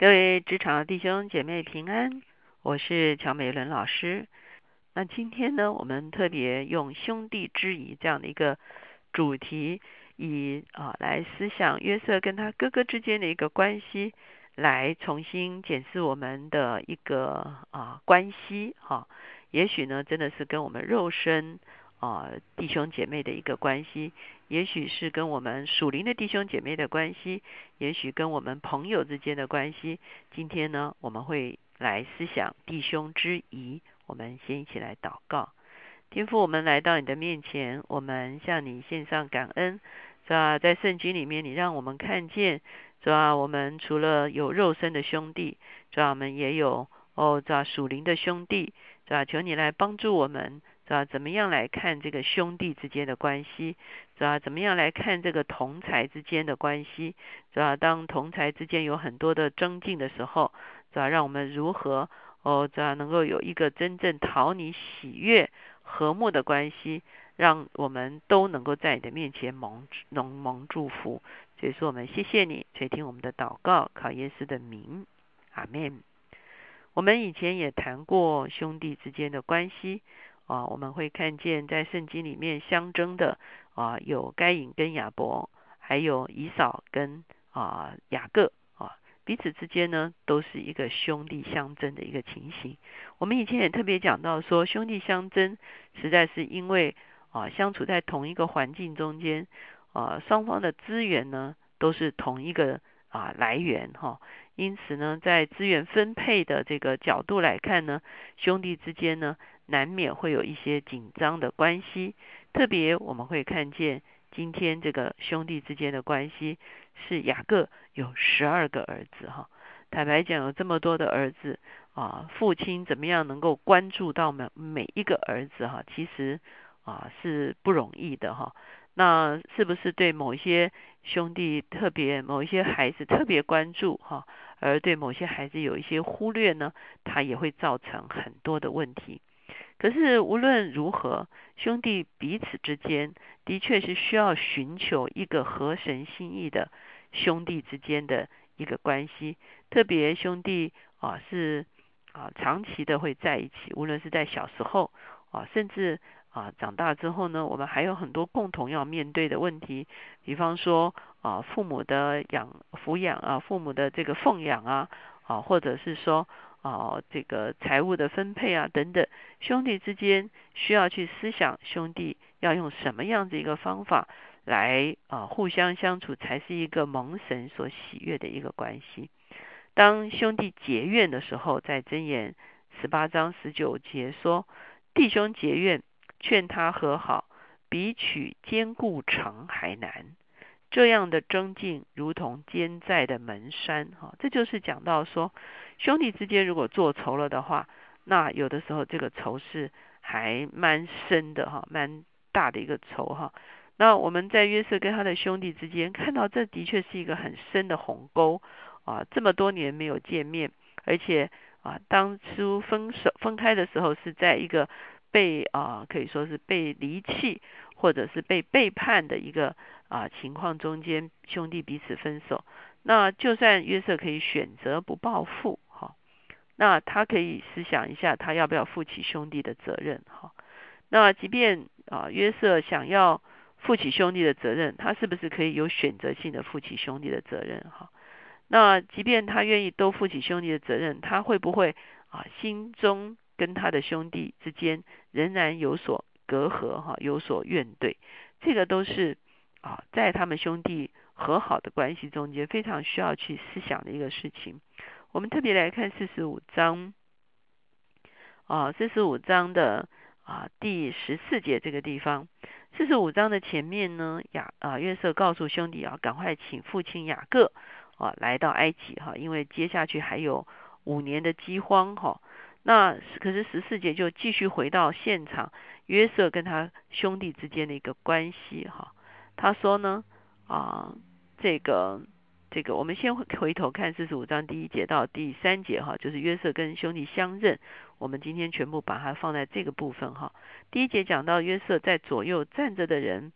各位职场的弟兄姐妹平安，我是乔美伦老师。那今天呢，我们特别用兄弟之谊这样的一个主题，以啊来思想约瑟跟他哥哥之间的一个关系，来重新检视我们的一个啊关系哈。也许呢，真的是跟我们肉身啊弟兄姐妹的一个关系。也许是跟我们属灵的弟兄姐妹的关系，也许跟我们朋友之间的关系。今天呢，我们会来思想弟兄之谊。我们先一起来祷告，天父，我们来到你的面前，我们向你献上感恩，是吧？在圣经里面，你让我们看见，是吧？我们除了有肉身的兄弟，是吧？我们也有哦，是吧？属灵的兄弟，是吧？求你来帮助我们。是吧？怎么样来看这个兄弟之间的关系？是吧？怎么样来看这个同才之间的关系？是吧？当同才之间有很多的增进的时候，是吧？让我们如何哦，这样能够有一个真正讨你喜悦、和睦的关系，让我们都能够在你的面前蒙蒙蒙祝福。所以说，我们谢谢你垂听我们的祷告，考耶稣的名，阿门。我们以前也谈过兄弟之间的关系。啊，我们会看见在圣经里面相争的啊，有该隐跟亚伯，还有以扫跟啊雅各啊，彼此之间呢都是一个兄弟相争的一个情形。我们以前也特别讲到说，兄弟相争实在是因为啊相处在同一个环境中间啊，双方的资源呢都是同一个啊来源哈，因此呢，在资源分配的这个角度来看呢，兄弟之间呢。难免会有一些紧张的关系，特别我们会看见今天这个兄弟之间的关系是雅各有十二个儿子哈。坦白讲，有这么多的儿子啊，父亲怎么样能够关注到每每一个儿子哈？其实啊是不容易的哈。那是不是对某些兄弟特别，某一些孩子特别关注哈，而对某些孩子有一些忽略呢？他也会造成很多的问题。可是无论如何，兄弟彼此之间的确是需要寻求一个合神心意的兄弟之间的一个关系。特别兄弟啊是啊长期的会在一起，无论是在小时候啊，甚至啊长大之后呢，我们还有很多共同要面对的问题。比方说啊父母的养抚养啊，父母的这个奉养啊啊，或者是说。啊，这个财务的分配啊，等等，兄弟之间需要去思想，兄弟要用什么样子一个方法来啊互相相处，才是一个蒙神所喜悦的一个关系。当兄弟结怨的时候，在箴言十八章十九节说：“弟兄结怨，劝他和好，比取坚固城还难。”这样的增进如同坚在的门山，哈，这就是讲到说，兄弟之间如果做仇了的话，那有的时候这个仇是还蛮深的，哈，蛮大的一个仇，哈。那我们在约瑟跟他的兄弟之间看到，这的确是一个很深的鸿沟啊，这么多年没有见面，而且啊，当初分手分开的时候是在一个被啊，可以说是被离弃或者是被背叛的一个。啊，情况中间兄弟彼此分手，那就算约瑟可以选择不报复，哈，那他可以思想一下，他要不要负起兄弟的责任，哈。那即便啊约瑟想要负起兄弟的责任，他是不是可以有选择性的负起兄弟的责任，哈？那即便他愿意都负起兄弟的责任，他会不会啊心中跟他的兄弟之间仍然有所隔阂，哈，有所怨怼？这个都是。啊，在他们兄弟和好的关系中间，非常需要去思想的一个事情。我们特别来看四十五章，啊，四十五章的啊第十四节这个地方。四十五章的前面呢，雅啊约瑟告诉兄弟啊，赶快请父亲雅各啊来到埃及哈，因为接下去还有五年的饥荒哈。那可是十四节就继续回到现场，约瑟跟他兄弟之间的一个关系哈。他说呢，啊，这个这个，我们先回头看四十五章第一节到第三节哈，就是约瑟跟兄弟相认。我们今天全部把它放在这个部分哈。第一节讲到约瑟在左右站着的人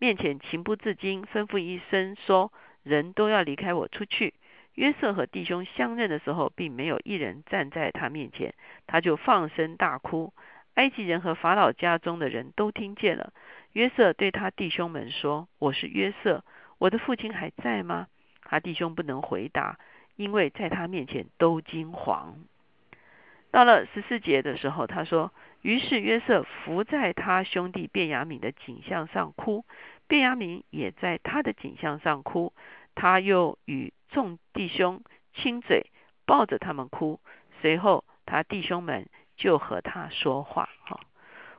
面前情不自禁，吩咐一声说：“人都要离开我出去。”约瑟和弟兄相认的时候，并没有一人站在他面前，他就放声大哭。埃及人和法老家中的人都听见了。约瑟对他弟兄们说：“我是约瑟，我的父亲还在吗？”他弟兄不能回答，因为在他面前都惊惶。到了十四节的时候，他说：“于是约瑟伏在他兄弟便雅悯的颈项上哭，便雅悯也在他的颈项上哭。他又与众弟兄亲嘴，抱着他们哭。随后他弟兄们。”就和他说话哈，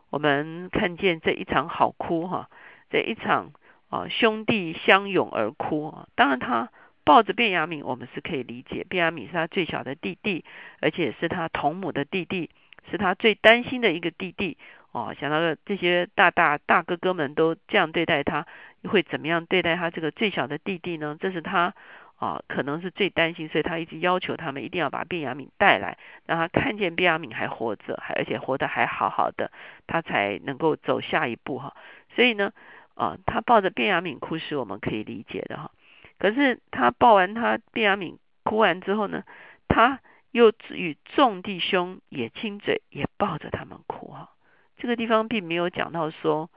我们看见这一场好哭哈，这一场啊兄弟相拥而哭啊。当然他抱着卞雅敏，我们是可以理解，卞雅敏是他最小的弟弟，而且是他同母的弟弟，是他最担心的一个弟弟哦。想到了这些大大大哥哥们都这样对待他，会怎么样对待他这个最小的弟弟呢？这是他。啊，可能是最担心，所以他一直要求他们一定要把卞雅敏带来，让他看见卞雅敏还活着，还而且活得还好好的，他才能够走下一步哈。所以呢，啊，他抱着卞雅敏哭是我们可以理解的哈。可是他抱完他卞雅敏哭完之后呢，他又与众弟兄也亲嘴，也抱着他们哭哈。这个地方并没有讲到说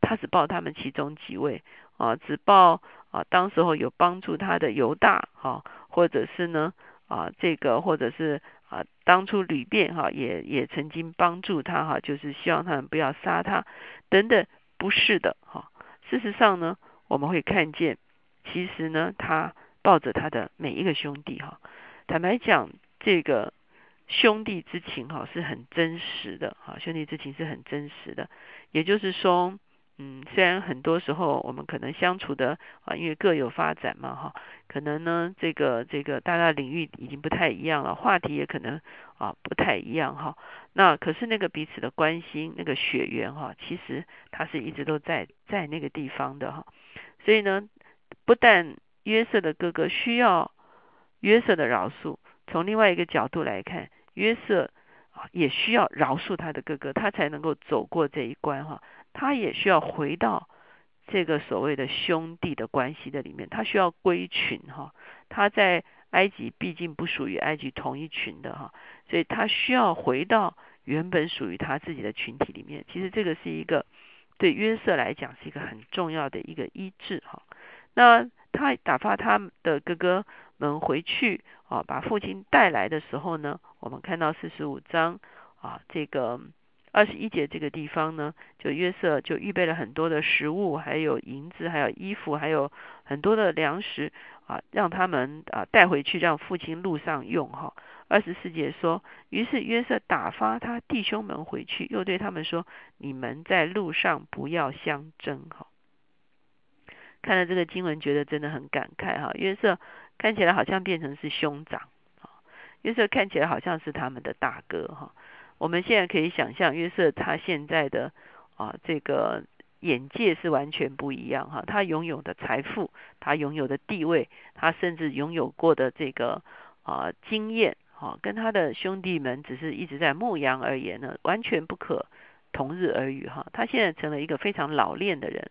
他只抱他们其中几位啊，只抱。啊，当时候有帮助他的犹大，哈，或者是呢，啊，这个或者是啊，当初吕便哈，也也曾经帮助他，哈，就是希望他们不要杀他，等等，不是的，哈。事实上呢，我们会看见，其实呢，他抱着他的每一个兄弟，哈，坦白讲，这个兄弟之情，哈，是很真实的，哈，兄弟之情是很真实的，也就是说。嗯，虽然很多时候我们可能相处的啊，因为各有发展嘛，哈，可能呢，这个这个大家领域已经不太一样了，话题也可能啊不太一样哈。那可是那个彼此的关心，那个血缘哈，其实他是一直都在在那个地方的哈。所以呢，不但约瑟的哥哥需要约瑟的饶恕，从另外一个角度来看，约瑟也需要饶恕他的哥哥，他才能够走过这一关哈。他也需要回到这个所谓的兄弟的关系的里面，他需要归群哈。他在埃及毕竟不属于埃及同一群的哈，所以他需要回到原本属于他自己的群体里面。其实这个是一个对约瑟来讲是一个很重要的一个医治哈。那他打发他的哥哥们回去啊，把父亲带来的时候呢，我们看到四十五章啊这个。二十一节这个地方呢，就约瑟就预备了很多的食物，还有银子，还有衣服，还有很多的粮食啊，让他们啊带回去，让父亲路上用哈。二十四节说，于是约瑟打发他弟兄们回去，又对他们说：你们在路上不要相争哈。看了这个经文，觉得真的很感慨哈。约瑟看起来好像变成是兄长啊，约瑟看起来好像是他们的大哥哈。我们现在可以想象约瑟他现在的啊这个眼界是完全不一样哈，他拥有的财富，他拥有的地位，他甚至拥有过的这个啊经验，哈，跟他的兄弟们只是一直在牧羊而言呢，完全不可同日而语哈。他现在成了一个非常老练的人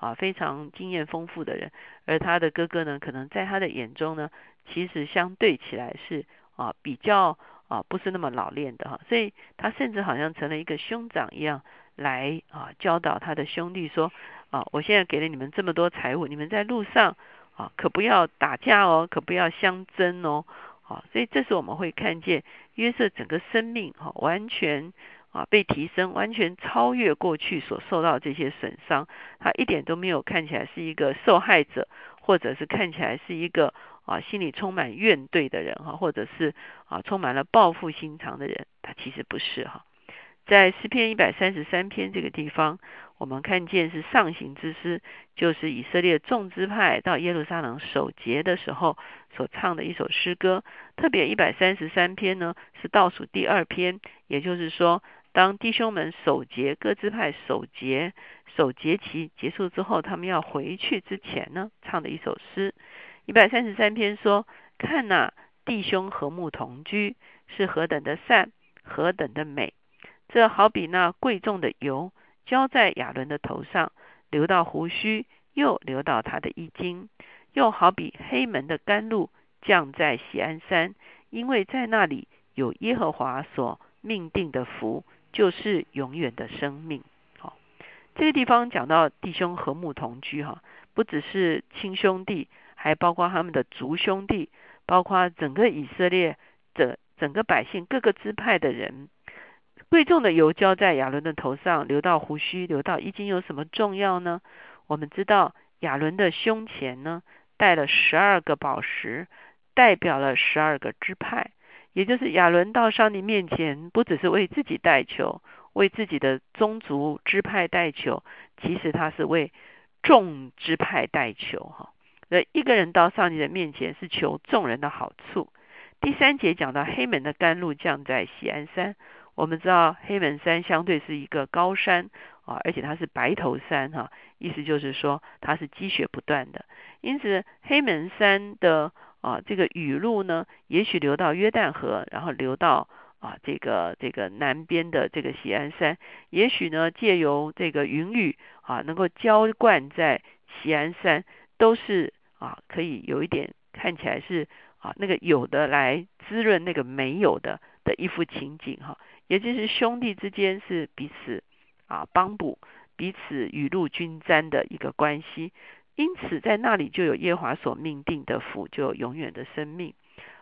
啊，非常经验丰富的人，而他的哥哥呢，可能在他的眼中呢，其实相对起来是啊比较。啊，不是那么老练的哈，所以他甚至好像成了一个兄长一样，来啊教导他的兄弟说啊，我现在给了你们这么多财物，你们在路上啊可不要打架哦，可不要相争哦，啊，所以这时我们会看见约瑟整个生命哈完全啊被提升，完全超越过去所受到这些损伤，他一点都没有看起来是一个受害者，或者是看起来是一个。啊，心里充满怨怼的人哈，或者是啊充满了报复心肠的人，他其实不是哈。在诗篇一百三十三篇这个地方，我们看见是上行之诗，就是以色列众支派到耶路撒冷守节的时候所唱的一首诗歌。特别一百三十三篇呢，是倒数第二篇，也就是说，当弟兄们守节，各支派守节，守节期结束之后，他们要回去之前呢，唱的一首诗。一百三十三篇说：“看呐，弟兄和睦同居，是何等的善，何等的美！这好比那贵重的油浇在亚伦的头上，流到胡须，又流到他的衣襟；又好比黑门的甘露降在喜安山，因为在那里有耶和华所命定的福，就是永远的生命。好，这个地方讲到弟兄和睦同居，哈，不只是亲兄弟，还包括他们的族兄弟，包括整个以色列的整个百姓各个支派的人。贵重的油浇在亚伦的头上，流到胡须，流到衣襟，有什么重要呢？我们知道亚伦的胸前呢，带了十二个宝石，代表了十二个支派。也就是亚伦到上帝面前，不只是为自己代求，为自己的宗族支派代求，其实他是为众支派代求。哈，那一个人到上帝的面前，是求众人的好处。第三节讲到黑门的甘露降在喜安山。我们知道黑门山相对是一个高山啊，而且它是白头山哈，意思就是说它是积雪不断的。因此黑门山的啊这个雨露呢，也许流到约旦河，然后流到啊这个这个南边的这个喜安山，也许呢借由这个云雨啊能够浇灌在喜安山，都是啊可以有一点看起来是啊那个有的来滋润那个没有的的一幅情景哈。也就是兄弟之间是彼此啊帮补，彼此雨露均沾的一个关系。因此，在那里就有耶华所命定的福，就永远的生命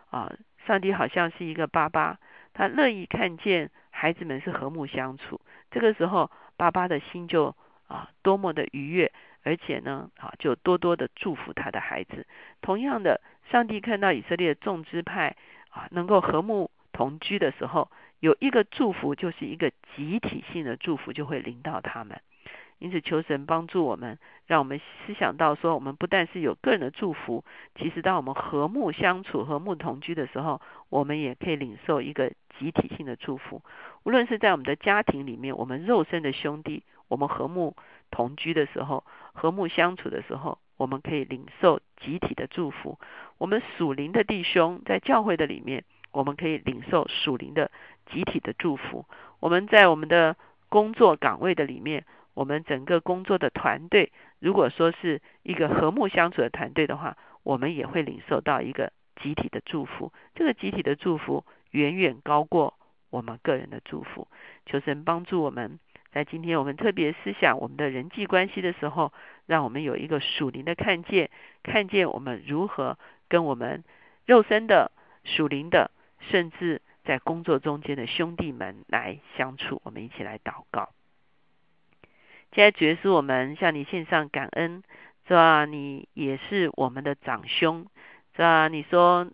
啊！上帝好像是一个爸爸，他乐意看见孩子们是和睦相处。这个时候，爸爸的心就啊多么的愉悦，而且呢啊就多多的祝福他的孩子。同样的，上帝看到以色列的众支派啊能够和睦同居的时候。有一个祝福，就是一个集体性的祝福，就会临到他们。因此，求神帮助我们，让我们思想到说，我们不但是有个人的祝福，其实当我们和睦相处、和睦同居的时候，我们也可以领受一个集体性的祝福。无论是在我们的家庭里面，我们肉身的兄弟，我们和睦同居的时候、和睦相处的时候，我们可以领受集体的祝福。我们属灵的弟兄在教会的里面。我们可以领受属灵的集体的祝福。我们在我们的工作岗位的里面，我们整个工作的团队，如果说是一个和睦相处的团队的话，我们也会领受到一个集体的祝福。这个集体的祝福远远高过我们个人的祝福。求神帮助我们，在今天我们特别思想我们的人际关系的时候，让我们有一个属灵的看见，看见我们如何跟我们肉身的属灵的。甚至在工作中间的兄弟们来相处，我们一起来祷告。现在主耶稣，我们向你献上感恩，是吧？你也是我们的长兄，是吧？你说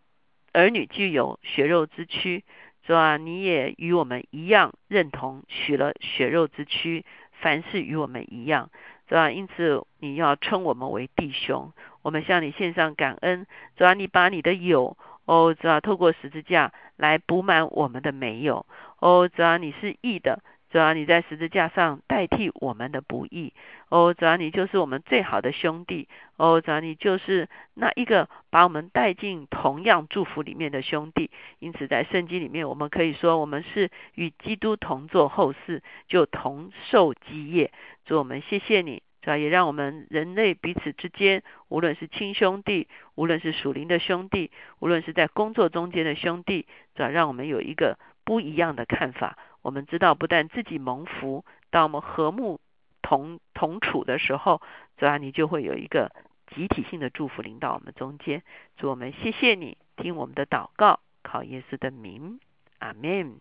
儿女具有血肉之躯，是吧？你也与我们一样认同取了血肉之躯，凡事与我们一样，是吧？因此你要称我们为弟兄，我们向你献上感恩，是吧？你把你的有。哦，主要透过十字架来补满我们的没有。哦，主要你是义的，主要你在十字架上代替我们的不义。哦，主要你就是我们最好的兄弟。哦，主要你就是那一个把我们带进同样祝福里面的兄弟。因此，在圣经里面，我们可以说我们是与基督同作后世，就同受基业。主，我们谢谢你。主要也让我们人类彼此之间，无论是亲兄弟，无论是属灵的兄弟，无论是在工作中间的兄弟，主要让我们有一个不一样的看法。我们知道，不但自己蒙福，当我们和睦同同处的时候，主要你就会有一个集体性的祝福领到我们中间。祝我们谢谢你，听我们的祷告，考耶稣的名，阿门。